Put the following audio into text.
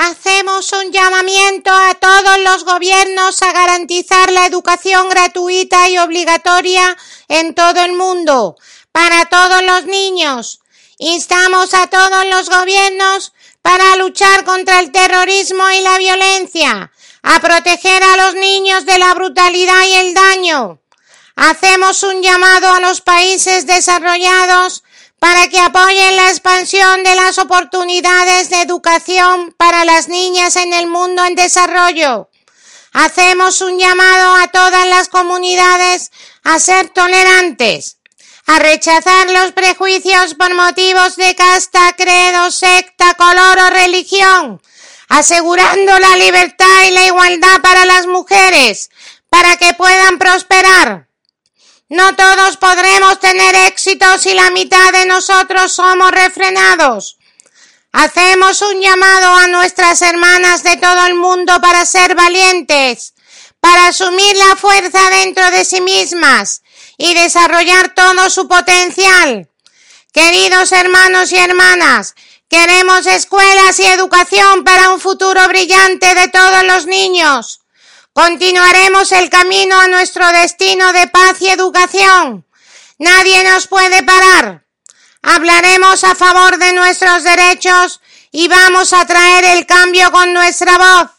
Hacemos un llamamiento a todos los gobiernos a garantizar la educación gratuita y obligatoria en todo el mundo, para todos los niños. Instamos a todos los gobiernos para luchar contra el terrorismo y la violencia, a proteger a los niños de la brutalidad y el daño. Hacemos un llamado a los países desarrollados para que apoyen la expansión de las oportunidades de educación para las niñas en el mundo en desarrollo. Hacemos un llamado a todas las comunidades a ser tolerantes, a rechazar los prejuicios por motivos de casta, credo, secta, color o religión, asegurando la libertad y la igualdad para las mujeres, para que puedan prosperar. No todos podremos tener éxito si la mitad de nosotros somos refrenados. Hacemos un llamado a nuestras hermanas de todo el mundo para ser valientes, para asumir la fuerza dentro de sí mismas y desarrollar todo su potencial. Queridos hermanos y hermanas, queremos escuelas y educación para un futuro brillante de todos los niños. Continuaremos el camino a nuestro destino de paz y educación. Nadie nos puede parar. Hablaremos a favor de nuestros derechos y vamos a traer el cambio con nuestra voz.